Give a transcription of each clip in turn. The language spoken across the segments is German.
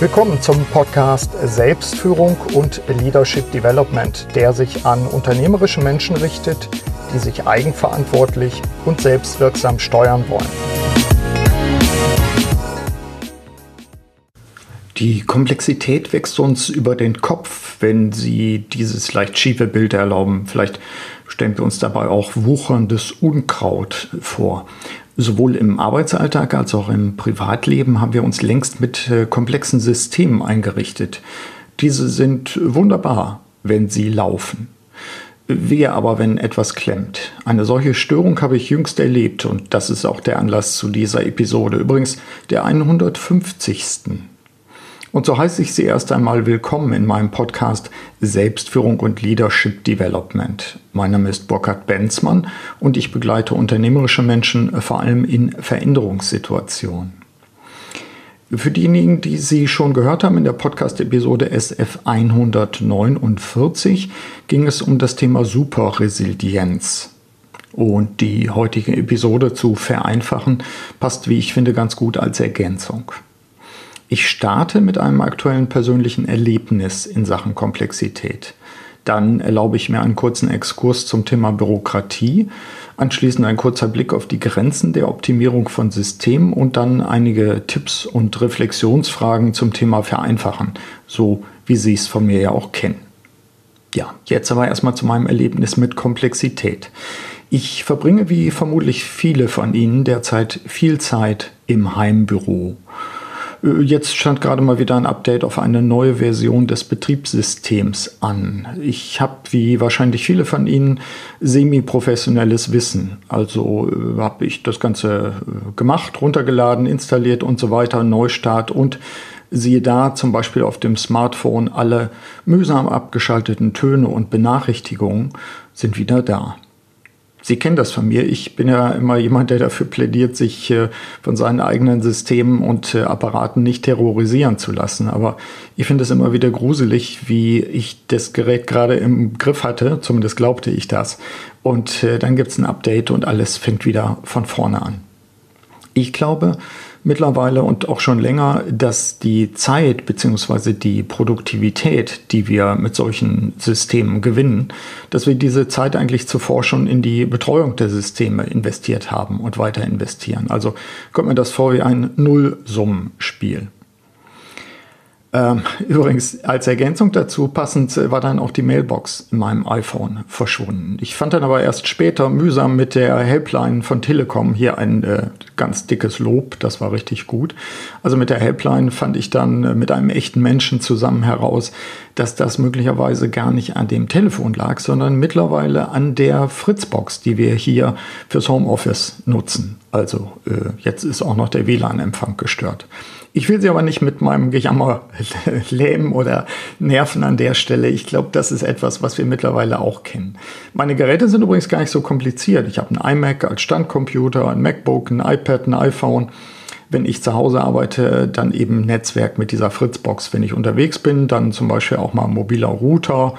Willkommen zum Podcast Selbstführung und Leadership Development, der sich an unternehmerische Menschen richtet, die sich eigenverantwortlich und selbstwirksam steuern wollen. Die Komplexität wächst uns über den Kopf, wenn Sie dieses leicht schiefe Bild erlauben. Vielleicht stellen wir uns dabei auch wucherndes Unkraut vor. Sowohl im Arbeitsalltag als auch im Privatleben haben wir uns längst mit äh, komplexen Systemen eingerichtet. Diese sind wunderbar, wenn sie laufen. Wehe aber, wenn etwas klemmt. Eine solche Störung habe ich jüngst erlebt und das ist auch der Anlass zu dieser Episode. Übrigens der 150. Und so heiße ich Sie erst einmal willkommen in meinem Podcast Selbstführung und Leadership Development. Mein Name ist Burkhard Benzmann und ich begleite unternehmerische Menschen vor allem in Veränderungssituationen. Für diejenigen, die Sie schon gehört haben in der Podcast-Episode SF 149, ging es um das Thema Superresilienz. Und die heutige Episode zu vereinfachen passt, wie ich finde, ganz gut als Ergänzung. Ich starte mit einem aktuellen persönlichen Erlebnis in Sachen Komplexität. Dann erlaube ich mir einen kurzen Exkurs zum Thema Bürokratie, anschließend ein kurzer Blick auf die Grenzen der Optimierung von Systemen und dann einige Tipps und Reflexionsfragen zum Thema Vereinfachen, so wie Sie es von mir ja auch kennen. Ja, jetzt aber erstmal zu meinem Erlebnis mit Komplexität. Ich verbringe wie vermutlich viele von Ihnen derzeit viel Zeit im Heimbüro. Äh, jetzt stand gerade mal wieder ein Update auf eine neue Version des Betriebssystems an. Ich habe, wie wahrscheinlich viele von Ihnen, semi-professionelles Wissen. Also äh, habe ich das Ganze äh, gemacht, runtergeladen, installiert und so weiter, Neustart und siehe da zum Beispiel auf dem Smartphone alle mühsam abgeschalteten Töne und Benachrichtigungen sind wieder da. Sie kennen das von mir. Ich bin ja immer jemand, der dafür plädiert, sich äh, von seinen eigenen Systemen und äh, Apparaten nicht terrorisieren zu lassen. Aber ich finde es immer wieder gruselig, wie ich das Gerät gerade im Griff hatte. Zumindest glaubte ich das. Und äh, dann gibt es ein Update und alles fängt wieder von vorne an. Ich glaube, mittlerweile und auch schon länger, dass die Zeit bzw. die Produktivität, die wir mit solchen Systemen gewinnen, dass wir diese Zeit eigentlich zuvor schon in die Betreuung der Systeme investiert haben und weiter investieren. Also kommt mir das vor wie ein Nullsummenspiel. Ähm, übrigens, als Ergänzung dazu passend äh, war dann auch die Mailbox in meinem iPhone verschwunden. Ich fand dann aber erst später mühsam mit der Helpline von Telekom hier ein äh, ganz dickes Lob, das war richtig gut. Also mit der Helpline fand ich dann äh, mit einem echten Menschen zusammen heraus, dass das möglicherweise gar nicht an dem Telefon lag, sondern mittlerweile an der Fritzbox, die wir hier fürs Homeoffice nutzen. Also äh, jetzt ist auch noch der WLAN-Empfang gestört. Ich will sie aber nicht mit meinem Gejammer lähmen oder nerven an der Stelle. Ich glaube, das ist etwas, was wir mittlerweile auch kennen. Meine Geräte sind übrigens gar nicht so kompliziert. Ich habe einen iMac als Standcomputer, ein MacBook, ein iPad, ein iPhone. Wenn ich zu Hause arbeite, dann eben Netzwerk mit dieser Fritzbox. Wenn ich unterwegs bin, dann zum Beispiel auch mal ein mobiler Router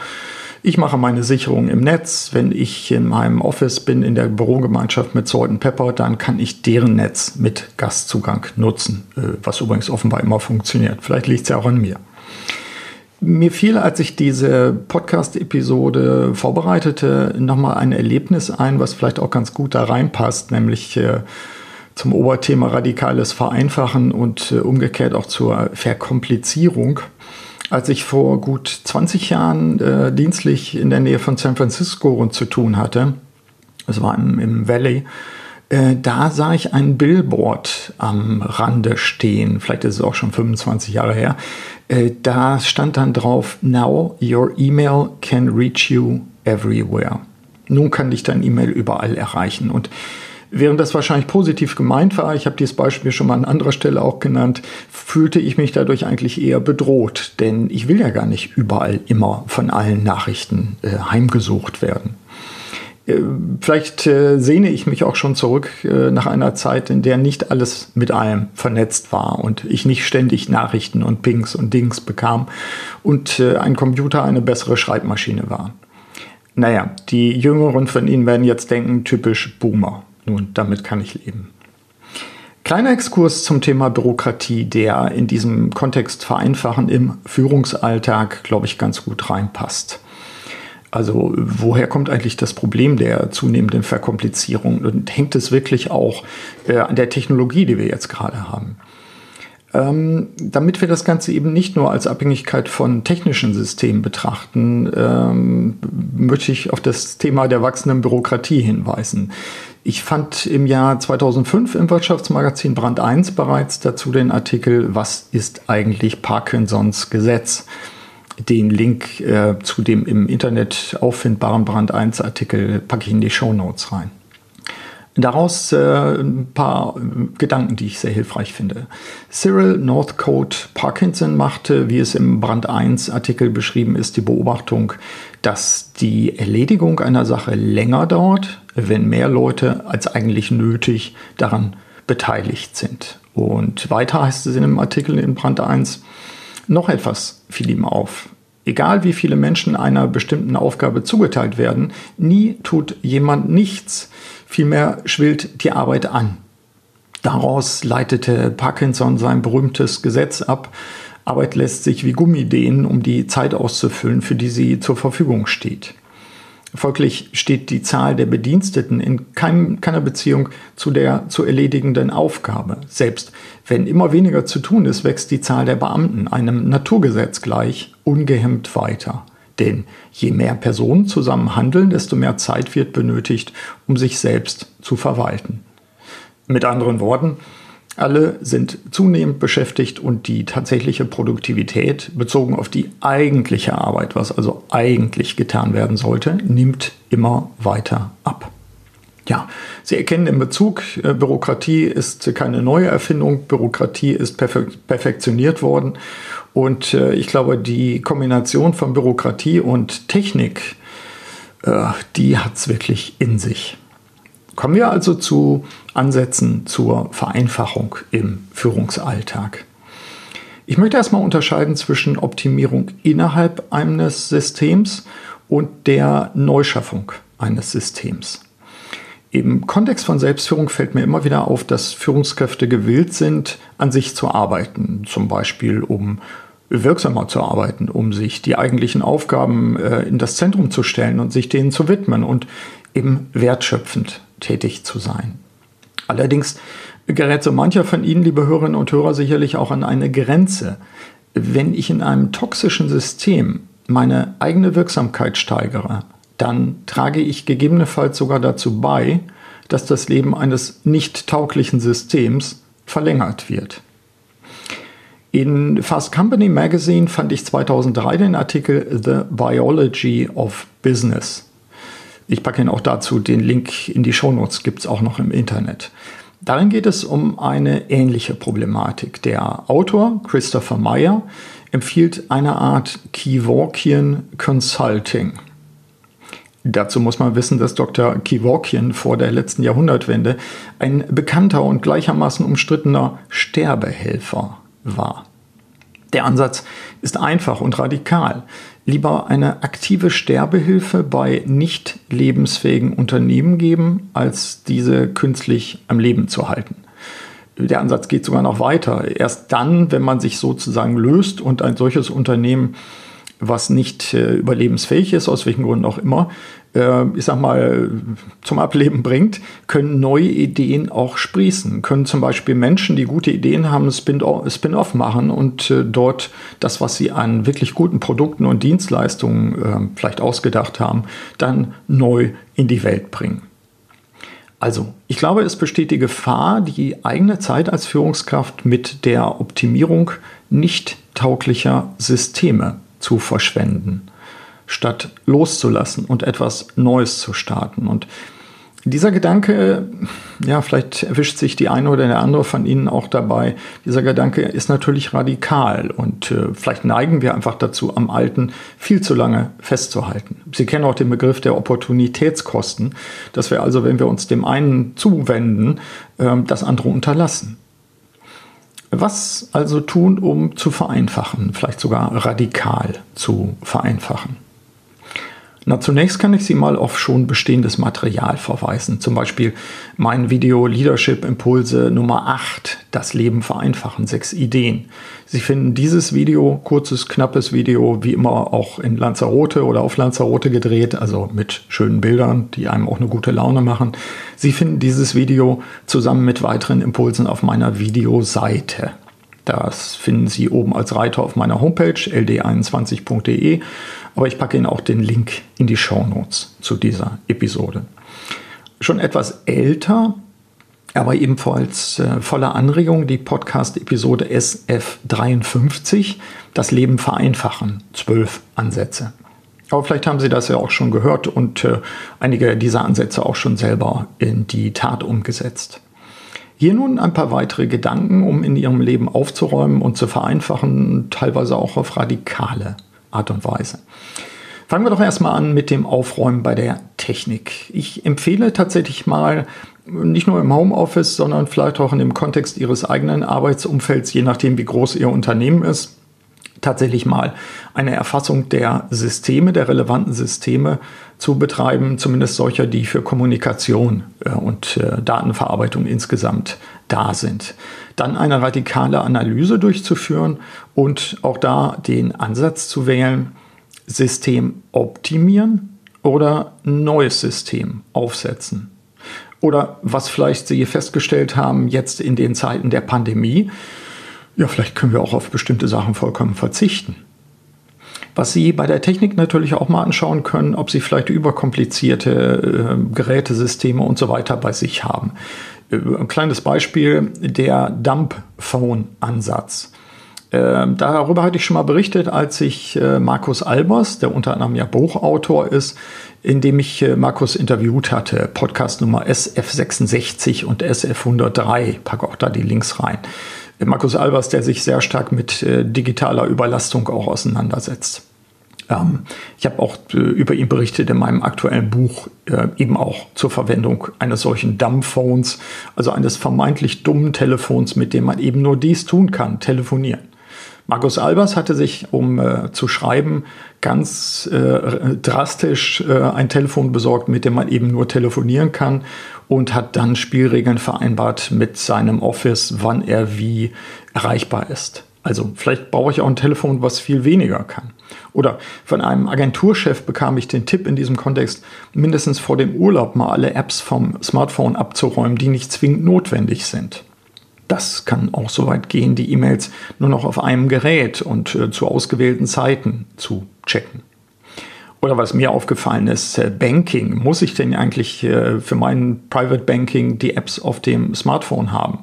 ich mache meine Sicherung im Netz. Wenn ich in meinem Office bin, in der Bürogemeinschaft mit Salt Pepper, dann kann ich deren Netz mit Gastzugang nutzen, äh, was übrigens offenbar immer funktioniert. Vielleicht liegt es ja auch an mir. Mir fiel, als ich diese Podcast-Episode vorbereitete, nochmal ein Erlebnis ein, was vielleicht auch ganz gut da reinpasst, nämlich äh, zum Oberthema radikales Vereinfachen und äh, umgekehrt auch zur Verkomplizierung. Als ich vor gut 20 Jahren äh, dienstlich in der Nähe von San Francisco zu tun hatte, es war im, im Valley, äh, da sah ich ein Billboard am Rande stehen, vielleicht ist es auch schon 25 Jahre her. Äh, da stand dann drauf, Now your email can reach you everywhere. Nun kann dich dein E-Mail überall erreichen. Und Während das wahrscheinlich positiv gemeint war, ich habe dieses Beispiel schon mal an anderer Stelle auch genannt, fühlte ich mich dadurch eigentlich eher bedroht, denn ich will ja gar nicht überall immer von allen Nachrichten äh, heimgesucht werden. Äh, vielleicht äh, sehne ich mich auch schon zurück äh, nach einer Zeit, in der nicht alles mit allem vernetzt war und ich nicht ständig Nachrichten und Pings und Dings bekam und ein Computer eine bessere Schreibmaschine war. Naja, die Jüngeren von Ihnen werden jetzt denken, typisch Boomer. Nun, damit kann ich leben. Kleiner Exkurs zum Thema Bürokratie, der in diesem Kontext vereinfachen im Führungsalltag, glaube ich, ganz gut reinpasst. Also woher kommt eigentlich das Problem der zunehmenden Verkomplizierung und hängt es wirklich auch äh, an der Technologie, die wir jetzt gerade haben? Ähm, damit wir das Ganze eben nicht nur als Abhängigkeit von technischen Systemen betrachten, ähm, möchte ich auf das Thema der wachsenden Bürokratie hinweisen. Ich fand im Jahr 2005 im Wirtschaftsmagazin Brand 1 bereits dazu den Artikel Was ist eigentlich Parkinsons Gesetz? Den Link äh, zu dem im Internet auffindbaren Brand 1 Artikel packe ich in die Show Notes rein. Daraus äh, ein paar äh, Gedanken, die ich sehr hilfreich finde. Cyril Northcote Parkinson machte, wie es im Brand 1 Artikel beschrieben ist, die Beobachtung, dass die Erledigung einer Sache länger dauert, wenn mehr Leute als eigentlich nötig daran beteiligt sind. Und weiter heißt es in dem Artikel in Brand 1, noch etwas fiel ihm auf. Egal wie viele Menschen einer bestimmten Aufgabe zugeteilt werden, nie tut jemand nichts, vielmehr schwillt die Arbeit an. Daraus leitete Parkinson sein berühmtes Gesetz ab, Arbeit lässt sich wie Gummi dehnen, um die Zeit auszufüllen, für die sie zur Verfügung steht. Folglich steht die Zahl der Bediensteten in keinem, keiner Beziehung zu der zu erledigenden Aufgabe. Selbst wenn immer weniger zu tun ist, wächst die Zahl der Beamten einem Naturgesetz gleich ungehemmt weiter. Denn je mehr Personen zusammen handeln, desto mehr Zeit wird benötigt, um sich selbst zu verwalten. Mit anderen Worten, alle sind zunehmend beschäftigt und die tatsächliche Produktivität bezogen auf die eigentliche Arbeit, was also eigentlich getan werden sollte, nimmt immer weiter ab. Ja, Sie erkennen den Bezug, äh, Bürokratie ist keine neue Erfindung, Bürokratie ist perfektioniert worden und äh, ich glaube, die Kombination von Bürokratie und Technik, äh, die hat es wirklich in sich. Kommen wir also zu Ansätzen zur Vereinfachung im Führungsalltag. Ich möchte erstmal unterscheiden zwischen Optimierung innerhalb eines Systems und der Neuschaffung eines Systems. Im Kontext von Selbstführung fällt mir immer wieder auf, dass Führungskräfte gewillt sind, an sich zu arbeiten, zum Beispiel um wirksamer zu arbeiten, um sich die eigentlichen Aufgaben äh, in das Zentrum zu stellen und sich denen zu widmen und eben wertschöpfend tätig zu sein. Allerdings gerät so mancher von Ihnen, liebe Hörerinnen und Hörer, sicherlich auch an eine Grenze. Wenn ich in einem toxischen System meine eigene Wirksamkeit steigere, dann trage ich gegebenenfalls sogar dazu bei, dass das Leben eines nicht tauglichen Systems verlängert wird. In Fast Company Magazine fand ich 2003 den Artikel The Biology of Business. Ich packe Ihnen auch dazu den Link in die Shownotes, gibt es auch noch im Internet. Darin geht es um eine ähnliche Problematik. Der Autor Christopher Meyer empfiehlt eine Art Kevorkian Consulting. Dazu muss man wissen, dass Dr. Kevorkian vor der letzten Jahrhundertwende ein bekannter und gleichermaßen umstrittener Sterbehelfer war. Der Ansatz ist einfach und radikal lieber eine aktive Sterbehilfe bei nicht lebensfähigen Unternehmen geben, als diese künstlich am Leben zu halten. Der Ansatz geht sogar noch weiter. Erst dann, wenn man sich sozusagen löst und ein solches Unternehmen was nicht äh, überlebensfähig ist, aus welchen Gründen auch immer, äh, ich sag mal, zum Ableben bringt, können neue Ideen auch sprießen. Können zum Beispiel Menschen, die gute Ideen haben, Spin-off machen und äh, dort das, was sie an wirklich guten Produkten und Dienstleistungen äh, vielleicht ausgedacht haben, dann neu in die Welt bringen. Also, ich glaube, es besteht die Gefahr, die eigene Zeit als Führungskraft mit der Optimierung nicht tauglicher Systeme zu verschwenden, statt loszulassen und etwas Neues zu starten. Und dieser Gedanke, ja, vielleicht erwischt sich die eine oder der andere von Ihnen auch dabei. Dieser Gedanke ist natürlich radikal und äh, vielleicht neigen wir einfach dazu, am Alten viel zu lange festzuhalten. Sie kennen auch den Begriff der Opportunitätskosten, dass wir also, wenn wir uns dem einen zuwenden, äh, das andere unterlassen. Was also tun, um zu vereinfachen, vielleicht sogar radikal zu vereinfachen? Na, zunächst kann ich Sie mal auf schon bestehendes Material verweisen. Zum Beispiel mein Video Leadership Impulse Nummer 8, das Leben vereinfachen, sechs Ideen. Sie finden dieses Video, kurzes, knappes Video, wie immer auch in Lanzarote oder auf Lanzarote gedreht, also mit schönen Bildern, die einem auch eine gute Laune machen. Sie finden dieses Video zusammen mit weiteren Impulsen auf meiner Videoseite. Das finden Sie oben als Reiter auf meiner Homepage ld21.de, aber ich packe Ihnen auch den Link in die Show Notes zu dieser Episode. Schon etwas älter, aber ebenfalls äh, voller Anregung die Podcast-Episode SF53, das Leben vereinfachen, zwölf Ansätze. Aber vielleicht haben Sie das ja auch schon gehört und äh, einige dieser Ansätze auch schon selber in die Tat umgesetzt. Hier nun ein paar weitere Gedanken, um in Ihrem Leben aufzuräumen und zu vereinfachen, teilweise auch auf radikale Art und Weise. Fangen wir doch erstmal an mit dem Aufräumen bei der Technik. Ich empfehle tatsächlich mal, nicht nur im Homeoffice, sondern vielleicht auch in dem Kontext Ihres eigenen Arbeitsumfelds, je nachdem, wie groß Ihr Unternehmen ist, tatsächlich mal eine Erfassung der Systeme, der relevanten Systeme zu betreiben, zumindest solcher, die für Kommunikation äh, und äh, Datenverarbeitung insgesamt da sind. Dann eine radikale Analyse durchzuführen und auch da den Ansatz zu wählen, System optimieren oder neues System aufsetzen. Oder was vielleicht Sie festgestellt haben jetzt in den Zeiten der Pandemie, ja, vielleicht können wir auch auf bestimmte Sachen vollkommen verzichten. Was Sie bei der Technik natürlich auch mal anschauen können, ob Sie vielleicht überkomplizierte äh, Gerätesysteme und so weiter bei sich haben. Äh, ein kleines Beispiel, der Dump-Phone-Ansatz. Äh, darüber hatte ich schon mal berichtet, als ich äh, Markus Albers, der unter anderem ja Buchautor ist, in dem ich äh, Markus interviewt hatte, Podcast Nummer SF66 und SF103, packe auch da die Links rein. Markus Albers, der sich sehr stark mit äh, digitaler Überlastung auch auseinandersetzt. Ähm, ich habe auch äh, über ihn berichtet in meinem aktuellen Buch, äh, eben auch zur Verwendung eines solchen Dumbphones, also eines vermeintlich dummen Telefons, mit dem man eben nur dies tun kann, telefonieren. Markus Albers hatte sich, um äh, zu schreiben, ganz äh, drastisch äh, ein Telefon besorgt, mit dem man eben nur telefonieren kann und hat dann Spielregeln vereinbart mit seinem Office, wann er wie erreichbar ist. Also vielleicht brauche ich auch ein Telefon, was viel weniger kann. Oder von einem Agenturchef bekam ich den Tipp in diesem Kontext, mindestens vor dem Urlaub mal alle Apps vom Smartphone abzuräumen, die nicht zwingend notwendig sind. Das kann auch so weit gehen, die E-Mails nur noch auf einem Gerät und äh, zu ausgewählten Zeiten zu checken. Oder was mir aufgefallen ist, äh, Banking. Muss ich denn eigentlich äh, für mein Private Banking die Apps auf dem Smartphone haben?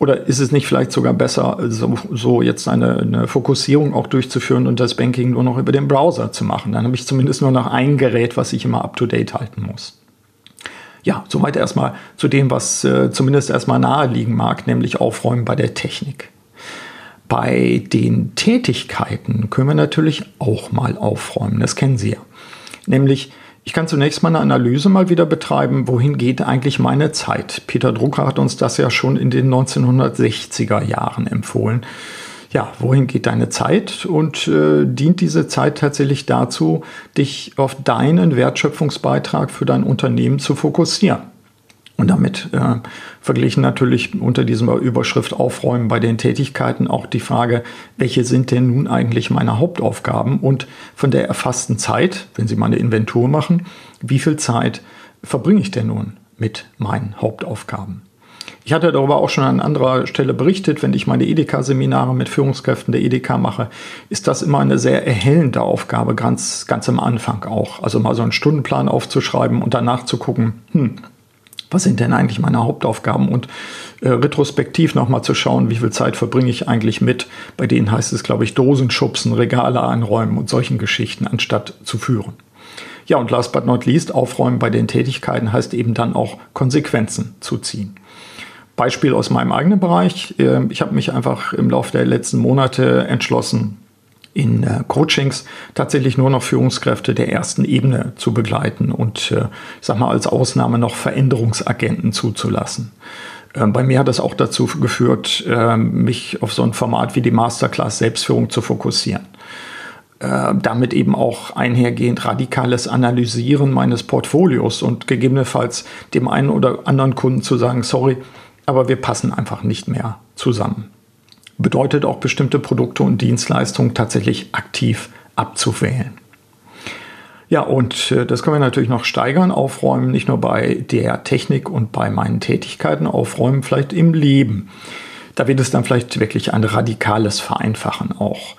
Oder ist es nicht vielleicht sogar besser, so, so jetzt eine, eine, Fokussierung auch durchzuführen und das Banking nur noch über den Browser zu machen? Dann habe ich zumindest nur noch ein Gerät, was ich immer up-to-date halten muss. Ja, soweit erstmal zu dem, was äh, zumindest erstmal naheliegen mag, nämlich Aufräumen bei der Technik. Bei den Tätigkeiten können wir natürlich auch mal aufräumen, das kennen Sie ja. Nämlich, ich kann zunächst mal eine Analyse mal wieder betreiben, wohin geht eigentlich meine Zeit. Peter Drucker hat uns das ja schon in den 1960er Jahren empfohlen ja, wohin geht deine Zeit und äh, dient diese Zeit tatsächlich dazu, dich auf deinen Wertschöpfungsbeitrag für dein Unternehmen zu fokussieren. Und damit äh, verglichen natürlich unter dieser Überschrift Aufräumen bei den Tätigkeiten auch die Frage, welche sind denn nun eigentlich meine Hauptaufgaben und von der erfassten Zeit, wenn Sie mal eine Inventur machen, wie viel Zeit verbringe ich denn nun mit meinen Hauptaufgaben? Ich hatte darüber auch schon an anderer Stelle berichtet, wenn ich meine Edeka-Seminare mit Führungskräften der Edeka mache, ist das immer eine sehr erhellende Aufgabe, ganz, ganz am Anfang auch. Also mal so einen Stundenplan aufzuschreiben und danach zu gucken, hm, was sind denn eigentlich meine Hauptaufgaben und äh, retrospektiv nochmal zu schauen, wie viel Zeit verbringe ich eigentlich mit. Bei denen heißt es, glaube ich, Dosen schubsen, Regale einräumen und solchen Geschichten, anstatt zu führen. Ja, und last but not least, aufräumen bei den Tätigkeiten heißt eben dann auch Konsequenzen zu ziehen. Beispiel aus meinem eigenen Bereich. Ähm, ich habe mich einfach im Laufe der letzten Monate entschlossen, in äh, Coachings tatsächlich nur noch Führungskräfte der ersten Ebene zu begleiten und äh, ich sag mal als Ausnahme noch Veränderungsagenten zuzulassen. Ähm, bei mir hat das auch dazu geführt, ähm, mich auf so ein Format wie die Masterclass Selbstführung zu fokussieren. damit eben auch einhergehend radikales Analysieren meines Portfolios und gegebenenfalls dem einen oder anderen Kunden zu sagen, sorry, aber wir passen einfach nicht mehr zusammen. Bedeutet auch bestimmte Produkte und Dienstleistungen tatsächlich aktiv abzuwählen. Ja, und äh, das können wir natürlich noch steigern, aufräumen, nicht nur bei der Technik und bei meinen Tätigkeiten, aufräumen vielleicht im Leben. Da wird es dann vielleicht wirklich ein radikales Vereinfachen auch.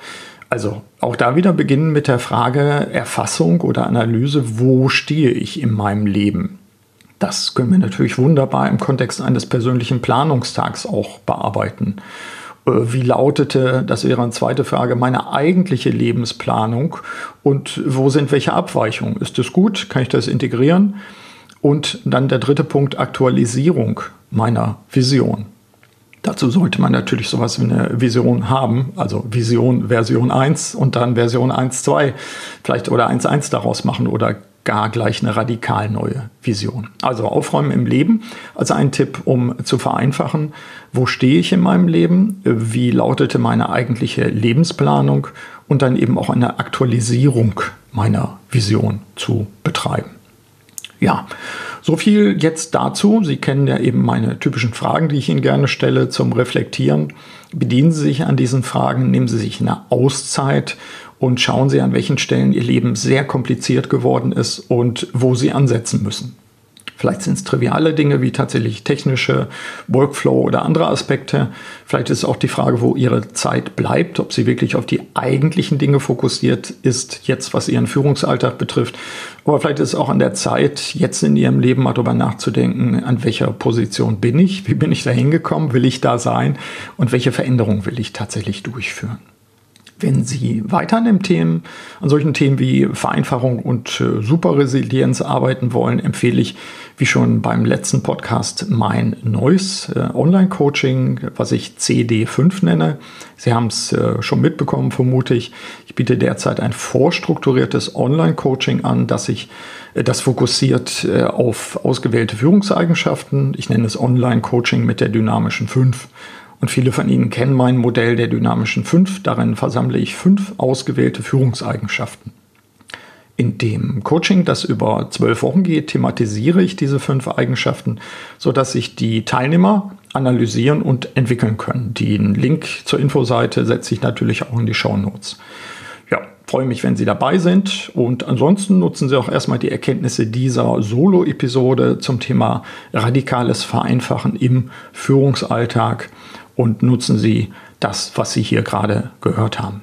Also auch da wieder beginnen mit der Frage Erfassung oder Analyse, wo stehe ich in meinem Leben? Das können wir natürlich wunderbar im Kontext eines persönlichen Planungstags auch bearbeiten. Äh, wie lautete, das wäre eine zweite Frage, meine eigentliche Lebensplanung und wo sind welche Abweichungen? Ist das gut? Kann ich das integrieren? Und dann der dritte Punkt, Aktualisierung meiner Vision. Dazu sollte man natürlich sowas wie eine Vision haben, also Vision Version 1 und dann Version 1.2 vielleicht oder 1.1 daraus machen oder gar gleich eine radikal neue Vision. Also aufräumen im Leben als ein Tipp, um zu vereinfachen, wo stehe ich in meinem Leben, wie lautete meine eigentliche Lebensplanung und dann eben auch eine Aktualisierung meiner Vision zu betreiben. Ja, so viel jetzt dazu. Sie kennen ja eben meine typischen Fragen, die ich Ihnen gerne stelle zum Reflektieren. Bedienen Sie sich an diesen Fragen, nehmen Sie sich eine Auszeit und schauen Sie, an welchen Stellen Ihr Leben sehr kompliziert geworden ist und wo Sie ansetzen müssen. Vielleicht sind es triviale Dinge wie tatsächlich technische Workflow oder andere Aspekte. Vielleicht ist auch die Frage, wo Ihre Zeit bleibt, ob sie wirklich auf die eigentlichen Dinge fokussiert ist, jetzt was Ihren Führungsalltag betrifft. Aber vielleicht ist es auch an der Zeit, jetzt in Ihrem Leben mal darüber nachzudenken, an welcher Position bin ich, wie bin ich da hingekommen, will ich da sein und welche Veränderungen will ich tatsächlich durchführen. Wenn Sie weiter an, Themen, an solchen Themen wie Vereinfachung und äh, Superresilienz arbeiten wollen, empfehle ich, wie schon beim letzten Podcast, mein neues äh, Online-Coaching, was ich CD5 nenne. Sie haben es äh, schon mitbekommen, vermute ich. Ich biete derzeit ein vorstrukturiertes Online-Coaching an, das sich das fokussiert auf ausgewählte Führungseigenschaften. Ich nenne es Online-Coaching mit der dynamischen 5. Und viele von Ihnen kennen mein Modell der dynamischen 5. Darin versammle ich fünf ausgewählte Führungseigenschaften. In dem Coaching, das über zwölf Wochen geht, thematisiere ich diese fünf Eigenschaften, sodass sich die Teilnehmer analysieren und entwickeln können. Den Link zur Infoseite setze ich natürlich auch in die Show Notes. Ja, freue mich, wenn Sie dabei sind und ansonsten nutzen Sie auch erstmal die Erkenntnisse dieser Solo-Episode zum Thema radikales Vereinfachen im Führungsalltag und nutzen Sie das, was Sie hier gerade gehört haben.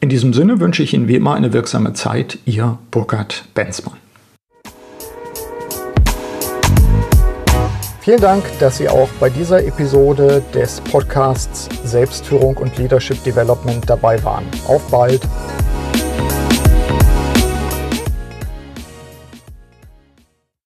In diesem Sinne wünsche ich Ihnen wie immer eine wirksame Zeit. Ihr Burkhard Benzmann. Vielen Dank, dass Sie auch bei dieser Episode des Podcasts Selbstführung und Leadership Development dabei waren. Auf bald!